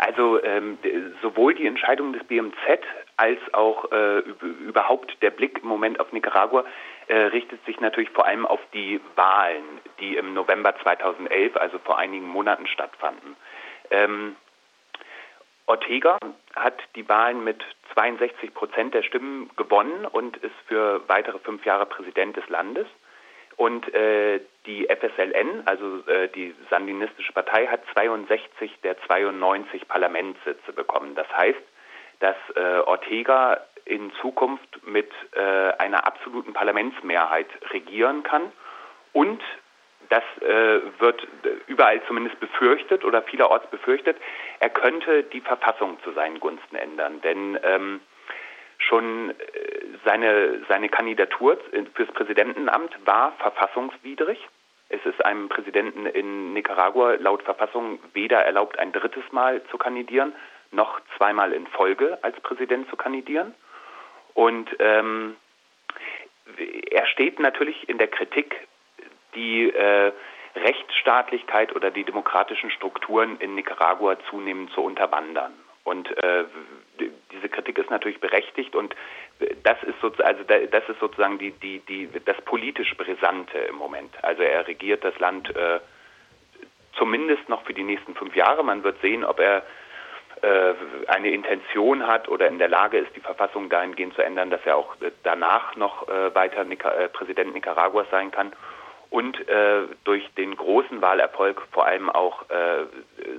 Also ähm, sowohl die Entscheidung des BMZ als auch äh, überhaupt der Blick im Moment auf Nicaragua äh, richtet sich natürlich vor allem auf die Wahlen, die im November 2011, also vor einigen Monaten stattfanden. Ähm, Ortega hat die Wahlen mit 62 Prozent der Stimmen gewonnen und ist für weitere fünf Jahre Präsident des Landes. Und äh, die FSLN, also äh, die sandinistische Partei, hat 62 der 92 Parlamentssitze bekommen. Das heißt, dass äh, Ortega in Zukunft mit äh, einer absoluten Parlamentsmehrheit regieren kann und das äh, wird überall zumindest befürchtet oder vielerorts befürchtet, er könnte die Verfassung zu seinen Gunsten ändern. Denn ähm, schon äh, seine, seine Kandidatur fürs Präsidentenamt war verfassungswidrig. Es ist einem Präsidenten in Nicaragua laut Verfassung weder erlaubt, ein drittes Mal zu kandidieren, noch zweimal in Folge als Präsident zu kandidieren. Und ähm, er steht natürlich in der Kritik die äh, Rechtsstaatlichkeit oder die demokratischen Strukturen in Nicaragua zunehmend zu unterwandern. Und äh, diese Kritik ist natürlich berechtigt und das ist, so, also das ist sozusagen die, die, die, das politisch Brisante im Moment. Also er regiert das Land äh, zumindest noch für die nächsten fünf Jahre. Man wird sehen, ob er äh, eine Intention hat oder in der Lage ist, die Verfassung dahingehend zu ändern, dass er auch danach noch äh, weiter Nica äh, Präsident Nicaraguas sein kann und äh, durch den großen Wahlerfolg vor allem auch äh,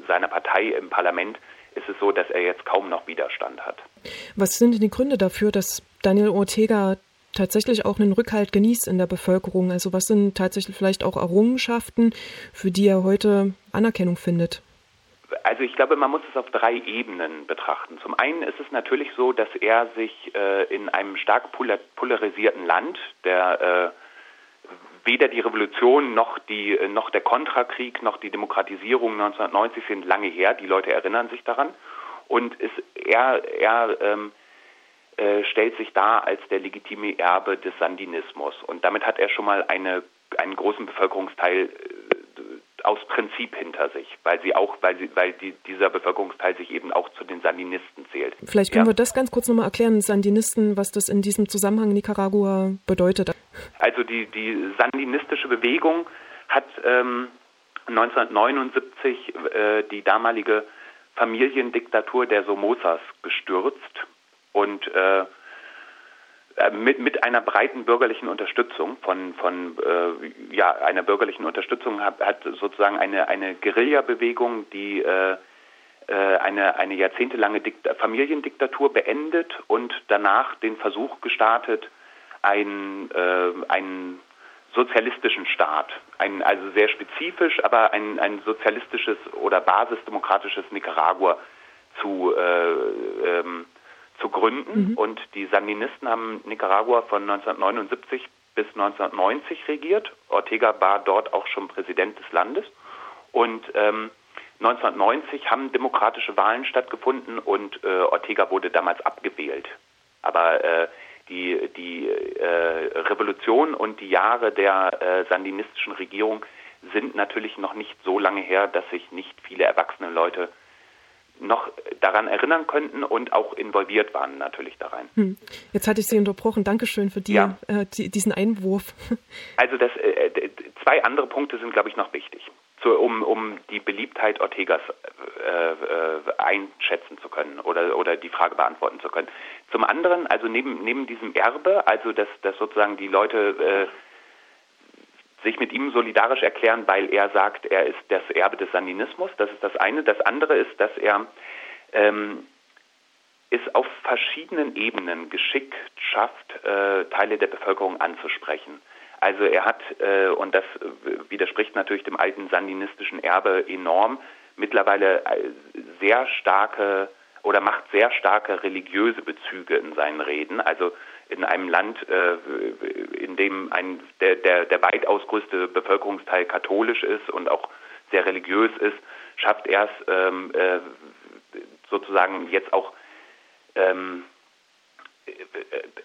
seiner Partei im Parlament ist es so, dass er jetzt kaum noch Widerstand hat. Was sind denn die Gründe dafür, dass Daniel Ortega tatsächlich auch einen Rückhalt genießt in der Bevölkerung? Also was sind tatsächlich vielleicht auch Errungenschaften, für die er heute Anerkennung findet? Also ich glaube, man muss es auf drei Ebenen betrachten. Zum einen ist es natürlich so, dass er sich äh, in einem stark polarisierten Land, der äh, weder die Revolution noch die noch der Kontrakrieg noch die Demokratisierung 1990 sind lange her. Die Leute erinnern sich daran und ist, er er ähm, äh, stellt sich dar als der legitime Erbe des Sandinismus und damit hat er schon mal eine einen großen Bevölkerungsteil äh, aus Prinzip hinter sich, weil sie auch, weil sie, weil die, dieser Bevölkerungsteil sich eben auch zu den Sandinisten zählt. Vielleicht können ja. wir das ganz kurz nochmal erklären, Sandinisten, was das in diesem Zusammenhang Nicaragua bedeutet. Also die, die sandinistische Bewegung hat ähm, 1979 äh, die damalige Familiendiktatur der Somozas gestürzt und äh, mit, mit einer breiten bürgerlichen Unterstützung von, von äh, ja, einer bürgerlichen Unterstützung hat, hat sozusagen eine, eine Guerillabewegung, die äh, äh eine, eine jahrzehntelange Dikt Familiendiktatur beendet und danach den Versuch gestartet, ein, äh, einen sozialistischen Staat, ein, also sehr spezifisch, aber ein, ein sozialistisches oder basisdemokratisches Nicaragua zu, äh, ähm, zu gründen. Mhm. Und die Sandinisten haben Nicaragua von 1979 bis 1990 regiert. Ortega war dort auch schon Präsident des Landes. Und ähm, 1990 haben demokratische Wahlen stattgefunden und äh, Ortega wurde damals abgewählt. Aber äh, die, die äh, Revolution und die Jahre der äh, sandinistischen Regierung sind natürlich noch nicht so lange her, dass sich nicht viele erwachsene Leute noch daran erinnern könnten und auch involviert waren natürlich da rein. Hm. Jetzt hatte ich Sie unterbrochen. Dankeschön für die, ja. äh, die, diesen Einwurf. Also das, äh, zwei andere Punkte sind, glaube ich, noch wichtig zu, um, um die Beliebtheit Ortegas äh, äh, einschätzen zu können oder, oder die Frage beantworten zu können. Zum anderen, also neben, neben diesem Erbe, also dass, dass sozusagen die Leute äh, sich mit ihm solidarisch erklären, weil er sagt, er ist das Erbe des Sandinismus, das ist das eine. Das andere ist, dass er ähm, es auf verschiedenen Ebenen geschickt schafft, äh, Teile der Bevölkerung anzusprechen. Also er hat, äh, und das widerspricht natürlich dem alten sandinistischen Erbe enorm, mittlerweile äh, sehr starke oder macht sehr starke religiöse Bezüge in seinen Reden. Also in einem Land, äh, in dem ein, der, der, der weitaus größte Bevölkerungsteil katholisch ist und auch sehr religiös ist, schafft er es ähm, äh, sozusagen jetzt auch ähm,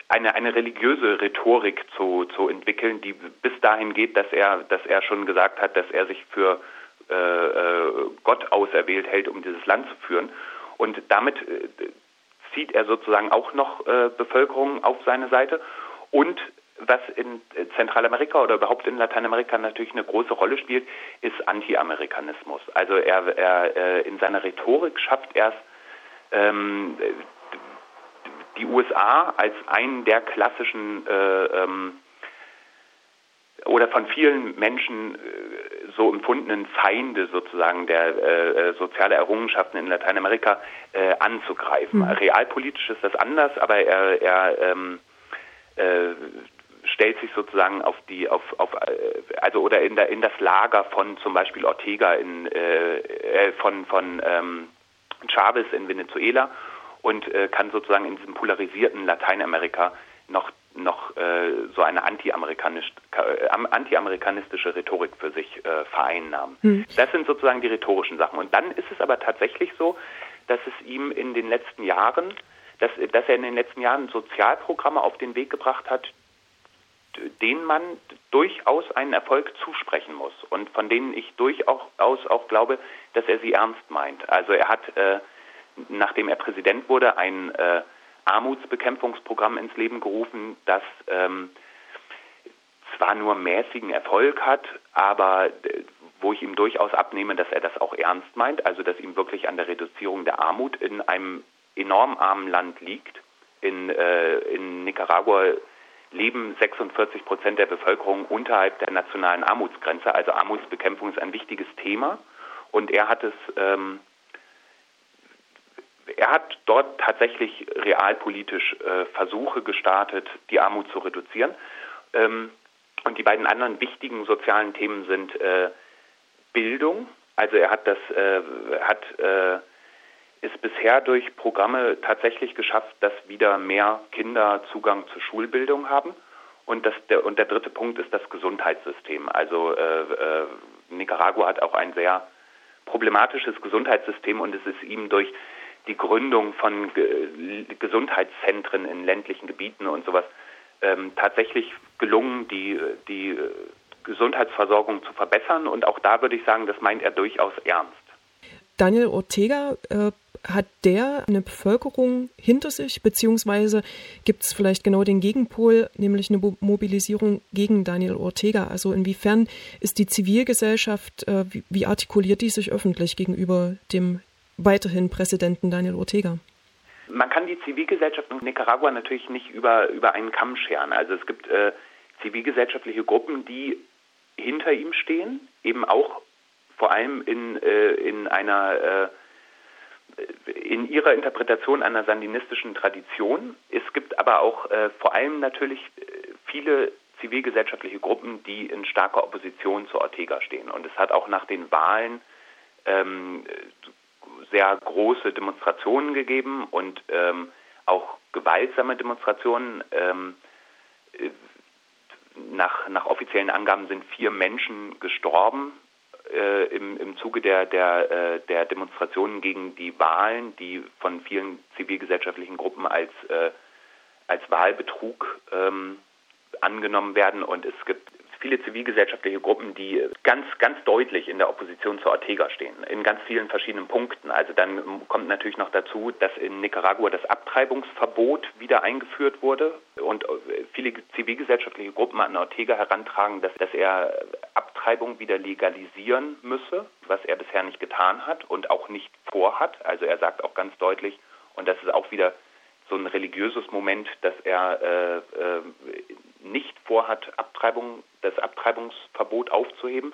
eine, eine religiöse Rhetorik zu, zu entwickeln, die bis dahin geht, dass er, dass er schon gesagt hat, dass er sich für äh, äh, Gott auserwählt hält, um dieses Land zu führen. Und damit äh, zieht er sozusagen auch noch äh, Bevölkerung auf seine Seite. Und was in Zentralamerika oder überhaupt in Lateinamerika natürlich eine große Rolle spielt, ist Anti-Amerikanismus. Also er, er äh, in seiner Rhetorik schafft er ähm, die USA als einen der klassischen äh, ähm, oder von vielen Menschen äh, so empfundenen Feinde sozusagen der äh, äh soziale Errungenschaften in Lateinamerika äh, anzugreifen. Mhm. Realpolitisch ist das anders, aber er, er ähm, äh, stellt sich sozusagen auf die auf auf äh, also oder in der in das Lager von zum Beispiel Ortega in äh, von von ähm, Chavez in Venezuela und kann sozusagen in diesem polarisierten Lateinamerika noch noch äh, so eine anti-amerikanisch, äh, anti-amerikanistische Rhetorik für sich äh, vereinnahmen. Hm. Das sind sozusagen die rhetorischen Sachen. Und dann ist es aber tatsächlich so, dass es ihm in den letzten Jahren, dass, dass er in den letzten Jahren Sozialprogramme auf den Weg gebracht hat, denen man durchaus einen Erfolg zusprechen muss und von denen ich durchaus auch glaube, dass er sie ernst meint. Also er hat, äh, nachdem er Präsident wurde, ein äh, Armutsbekämpfungsprogramm ins Leben gerufen, das ähm, zwar nur mäßigen Erfolg hat, aber äh, wo ich ihm durchaus abnehme, dass er das auch ernst meint, also dass ihm wirklich an der Reduzierung der Armut in einem enorm armen Land liegt. In, äh, in Nicaragua leben 46 Prozent der Bevölkerung unterhalb der nationalen Armutsgrenze. Also Armutsbekämpfung ist ein wichtiges Thema. Und er hat es, ähm, er hat dort tatsächlich realpolitisch äh, Versuche gestartet, die Armut zu reduzieren. Ähm, und die beiden anderen wichtigen sozialen Themen sind äh, Bildung. Also er hat das, äh, hat äh, ist bisher durch Programme tatsächlich geschafft, dass wieder mehr Kinder Zugang zur Schulbildung haben. Und, das, der, und der dritte Punkt ist das Gesundheitssystem. Also äh, äh, Nicaragua hat auch ein sehr problematisches Gesundheitssystem und es ist ihm durch die Gründung von Ge Gesundheitszentren in ländlichen Gebieten und sowas ähm, tatsächlich gelungen, die, die Gesundheitsversorgung zu verbessern. Und auch da würde ich sagen, das meint er durchaus ernst. Daniel Ortega äh, hat der eine Bevölkerung hinter sich, beziehungsweise gibt es vielleicht genau den Gegenpol, nämlich eine Mobilisierung gegen Daniel Ortega? Also inwiefern ist die Zivilgesellschaft, äh, wie, wie artikuliert die sich öffentlich gegenüber dem weiterhin Präsidenten Daniel Ortega? Man kann die Zivilgesellschaft in Nicaragua natürlich nicht über, über einen Kamm scheren. Also es gibt äh, zivilgesellschaftliche Gruppen, die hinter ihm stehen, eben auch vor allem in, äh, in einer äh, in ihrer Interpretation einer sandinistischen Tradition. Es gibt aber auch äh, vor allem natürlich äh, viele zivilgesellschaftliche Gruppen, die in starker Opposition zu Ortega stehen. Und es hat auch nach den Wahlen ähm, sehr große Demonstrationen gegeben und ähm, auch gewaltsame Demonstrationen. Ähm, äh, nach, nach offiziellen Angaben sind vier Menschen gestorben äh, im, im Zuge der, der, äh, der Demonstrationen gegen die Wahlen, die von vielen zivilgesellschaftlichen Gruppen als, äh, als Wahlbetrug ähm, angenommen werden. Und es gibt viele zivilgesellschaftliche Gruppen, die ganz, ganz deutlich in der Opposition zu Ortega stehen, in ganz vielen verschiedenen Punkten. Also dann kommt natürlich noch dazu, dass in Nicaragua das Abtreibungsverbot wieder eingeführt wurde und viele zivilgesellschaftliche Gruppen an Ortega herantragen, dass, dass er Abtreibung wieder legalisieren müsse, was er bisher nicht getan hat und auch nicht vorhat. Also er sagt auch ganz deutlich, und das ist auch wieder so ein religiöses Moment, dass er äh, äh, nicht vorhat, Abtreibung, das Abtreibungsverbot aufzuheben.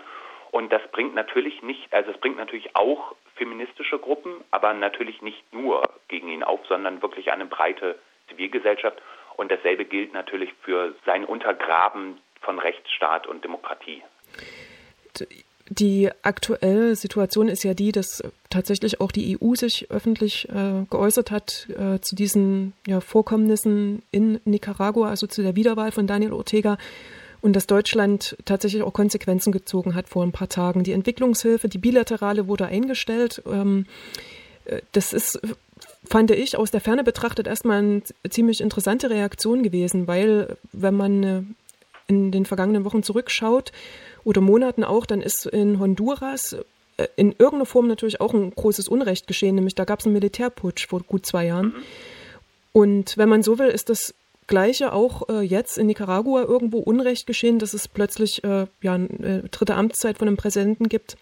Und das bringt natürlich nicht, also es bringt natürlich auch feministische Gruppen, aber natürlich nicht nur gegen ihn auf, sondern wirklich eine breite Zivilgesellschaft. Und dasselbe gilt natürlich für sein Untergraben von Rechtsstaat und Demokratie. Die aktuelle Situation ist ja die, dass tatsächlich auch die EU sich öffentlich äh, geäußert hat äh, zu diesen ja, Vorkommnissen in Nicaragua, also zu der Wiederwahl von Daniel Ortega und dass Deutschland tatsächlich auch Konsequenzen gezogen hat vor ein paar Tagen. Die Entwicklungshilfe, die bilaterale wurde eingestellt. Ähm, äh, das ist, fand ich, aus der Ferne betrachtet erstmal eine ziemlich interessante Reaktion gewesen, weil wenn man äh, in den vergangenen Wochen zurückschaut, oder Monaten auch, dann ist in Honduras äh, in irgendeiner Form natürlich auch ein großes Unrecht geschehen, nämlich da gab es einen Militärputsch vor gut zwei Jahren. Mhm. Und wenn man so will, ist das Gleiche auch äh, jetzt in Nicaragua irgendwo Unrecht geschehen, dass es plötzlich äh, ja, eine dritte Amtszeit von einem Präsidenten gibt,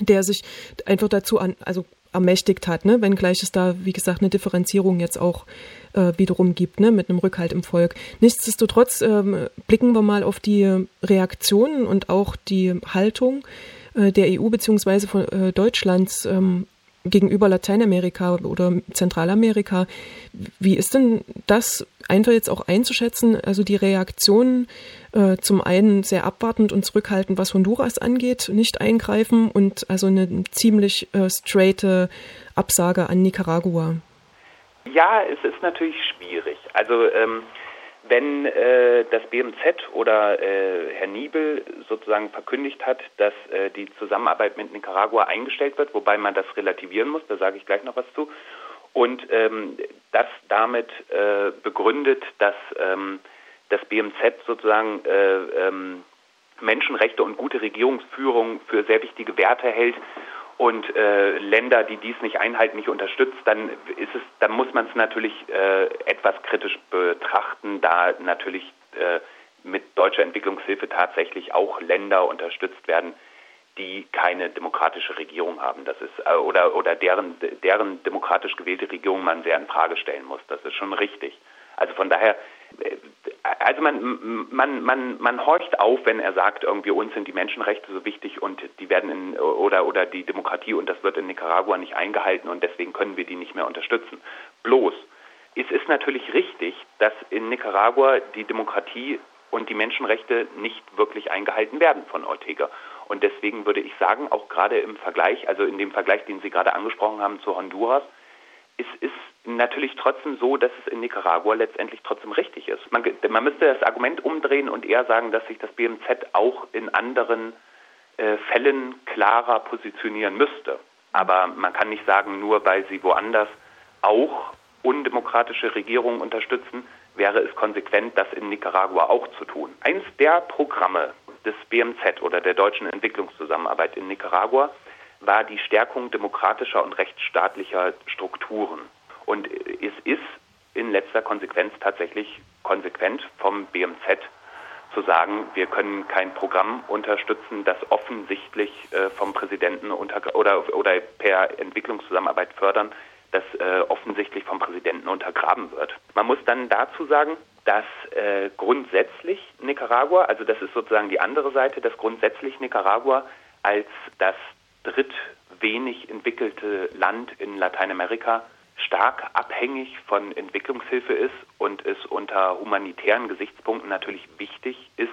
der sich einfach dazu an, also ermächtigt hat, ne? wenngleich es da, wie gesagt, eine Differenzierung jetzt auch äh, wiederum gibt, ne? mit einem Rückhalt im Volk. Nichtsdestotrotz ähm, blicken wir mal auf die Reaktionen und auch die Haltung äh, der EU bzw. von äh, Deutschlands ähm, gegenüber Lateinamerika oder Zentralamerika. Wie ist denn das einfach jetzt auch einzuschätzen? Also die Reaktionen äh, zum einen sehr abwartend und zurückhaltend, was Honduras angeht, nicht eingreifen und also eine ziemlich äh, straighte Absage an Nicaragua. Ja, es ist natürlich schwierig. Also ähm, wenn äh, das BMZ oder äh, Herr Niebel sozusagen verkündigt hat, dass äh, die Zusammenarbeit mit Nicaragua eingestellt wird, wobei man das relativieren muss, da sage ich gleich noch was zu, und ähm, das damit äh, begründet, dass ähm, das BMZ sozusagen äh, ähm, Menschenrechte und gute Regierungsführung für sehr wichtige Werte hält und äh, Länder, die dies nicht einhalten, nicht unterstützt, dann ist es, dann muss man es natürlich äh, etwas kritisch betrachten, da natürlich äh, mit deutscher Entwicklungshilfe tatsächlich auch Länder unterstützt werden, die keine demokratische Regierung haben. Das ist äh, oder oder deren deren demokratisch gewählte Regierung man sehr in Frage stellen muss. Das ist schon richtig. Also von daher äh, also man, man, man, man horcht auf, wenn er sagt, irgendwie uns sind die Menschenrechte so wichtig und die werden in, oder, oder die Demokratie und das wird in Nicaragua nicht eingehalten und deswegen können wir die nicht mehr unterstützen. Bloß, es ist natürlich richtig, dass in Nicaragua die Demokratie und die Menschenrechte nicht wirklich eingehalten werden von Ortega. Und deswegen würde ich sagen, auch gerade im Vergleich, also in dem Vergleich, den Sie gerade angesprochen haben zu Honduras, es ist natürlich trotzdem so, dass es in Nicaragua letztendlich trotzdem richtig ist. Man, man müsste das Argument umdrehen und eher sagen, dass sich das BMZ auch in anderen äh, Fällen klarer positionieren müsste. Aber man kann nicht sagen, nur weil sie woanders auch undemokratische Regierungen unterstützen, wäre es konsequent, das in Nicaragua auch zu tun. Eins der Programme des BMZ oder der deutschen Entwicklungszusammenarbeit in Nicaragua war die Stärkung demokratischer und rechtsstaatlicher Strukturen. Und es ist in letzter Konsequenz tatsächlich konsequent vom BMZ zu sagen, wir können kein Programm unterstützen, das offensichtlich äh, vom Präsidenten unter, oder, oder per Entwicklungszusammenarbeit fördern, das äh, offensichtlich vom Präsidenten untergraben wird. Man muss dann dazu sagen, dass äh, grundsätzlich Nicaragua, also das ist sozusagen die andere Seite, dass grundsätzlich Nicaragua als das drittwenig entwickelte Land in Lateinamerika stark abhängig von Entwicklungshilfe ist und es unter humanitären Gesichtspunkten natürlich wichtig ist,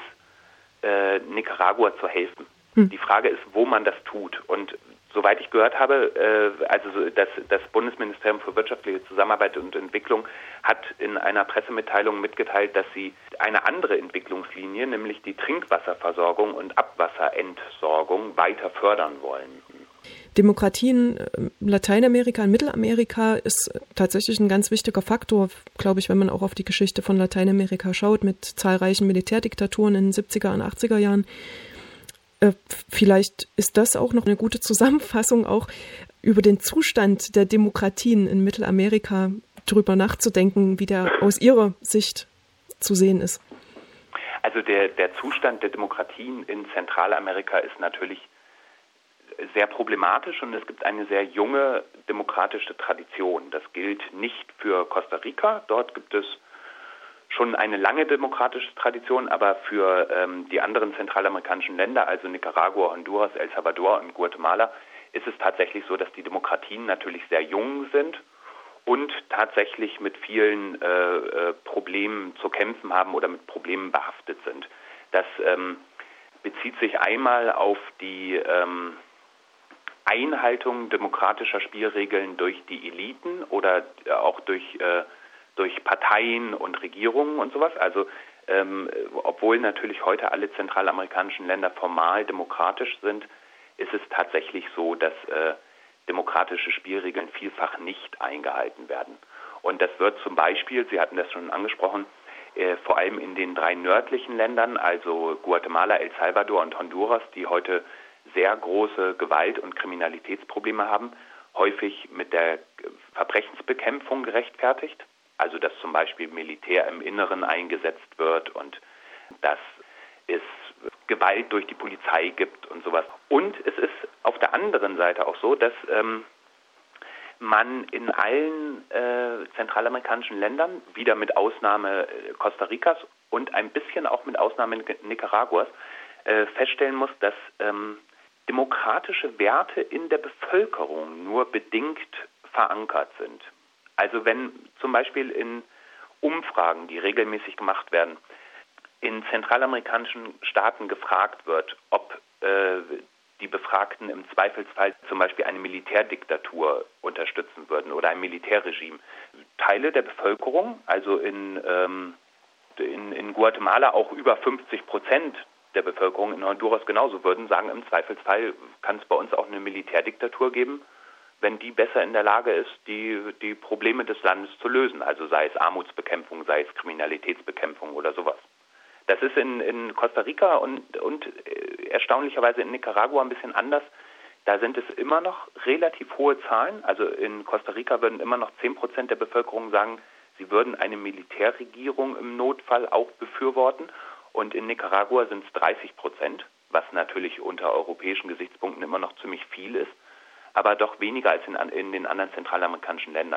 äh, Nicaragua zu helfen. Hm. Die Frage ist, wo man das tut. Und soweit ich gehört habe, äh, also das, das Bundesministerium für wirtschaftliche Zusammenarbeit und Entwicklung hat in einer Pressemitteilung mitgeteilt, dass sie eine andere Entwicklungslinie, nämlich die Trinkwasserversorgung und Abwasserentsorgung, weiter fördern wollen. Demokratie in äh, Lateinamerika, in Mittelamerika ist tatsächlich ein ganz wichtiger Faktor, glaube ich, wenn man auch auf die Geschichte von Lateinamerika schaut, mit zahlreichen Militärdiktaturen in den 70er und 80er Jahren. Äh, vielleicht ist das auch noch eine gute Zusammenfassung, auch über den Zustand der Demokratien in Mittelamerika drüber nachzudenken, wie der aus Ihrer Sicht zu sehen ist. Also der, der Zustand der Demokratien in Zentralamerika ist natürlich sehr problematisch und es gibt eine sehr junge demokratische Tradition. Das gilt nicht für Costa Rica. Dort gibt es schon eine lange demokratische Tradition, aber für ähm, die anderen zentralamerikanischen Länder, also Nicaragua, Honduras, El Salvador und Guatemala, ist es tatsächlich so, dass die Demokratien natürlich sehr jung sind und tatsächlich mit vielen äh, äh, Problemen zu kämpfen haben oder mit Problemen behaftet sind. Das ähm, bezieht sich einmal auf die ähm, Einhaltung demokratischer Spielregeln durch die Eliten oder auch durch, äh, durch Parteien und Regierungen und sowas. Also ähm, obwohl natürlich heute alle zentralamerikanischen Länder formal demokratisch sind, ist es tatsächlich so, dass äh, demokratische Spielregeln vielfach nicht eingehalten werden. Und das wird zum Beispiel, Sie hatten das schon angesprochen, äh, vor allem in den drei nördlichen Ländern, also Guatemala, El Salvador und Honduras, die heute sehr große Gewalt- und Kriminalitätsprobleme haben, häufig mit der Verbrechensbekämpfung gerechtfertigt. Also dass zum Beispiel Militär im Inneren eingesetzt wird und dass es Gewalt durch die Polizei gibt und sowas. Und es ist auf der anderen Seite auch so, dass ähm, man in allen äh, zentralamerikanischen Ländern, wieder mit Ausnahme äh, Costa Ricas und ein bisschen auch mit Ausnahme Nicaraguas, äh, feststellen muss, dass ähm, demokratische Werte in der Bevölkerung nur bedingt verankert sind. Also wenn zum Beispiel in Umfragen, die regelmäßig gemacht werden, in zentralamerikanischen Staaten gefragt wird, ob äh, die Befragten im Zweifelsfall zum Beispiel eine Militärdiktatur unterstützen würden oder ein Militärregime. Teile der Bevölkerung, also in, ähm, in, in Guatemala auch über 50 Prozent der Bevölkerung, in Honduras genauso würden sagen, im Zweifelsfall kann es bei uns auch eine Militärdiktatur geben, wenn die besser in der Lage ist, die, die Probleme des Landes zu lösen, also sei es Armutsbekämpfung, sei es Kriminalitätsbekämpfung oder sowas. Das ist in, in Costa Rica und, und äh, erstaunlicherweise in Nicaragua ein bisschen anders. Da sind es immer noch relativ hohe Zahlen. Also in Costa Rica würden immer noch 10 Prozent der Bevölkerung sagen, sie würden eine Militärregierung im Notfall auch befürworten. Und in Nicaragua sind es 30 Prozent, was natürlich unter europäischen Gesichtspunkten immer noch ziemlich viel ist, aber doch weniger als in, in den anderen zentralamerikanischen Ländern.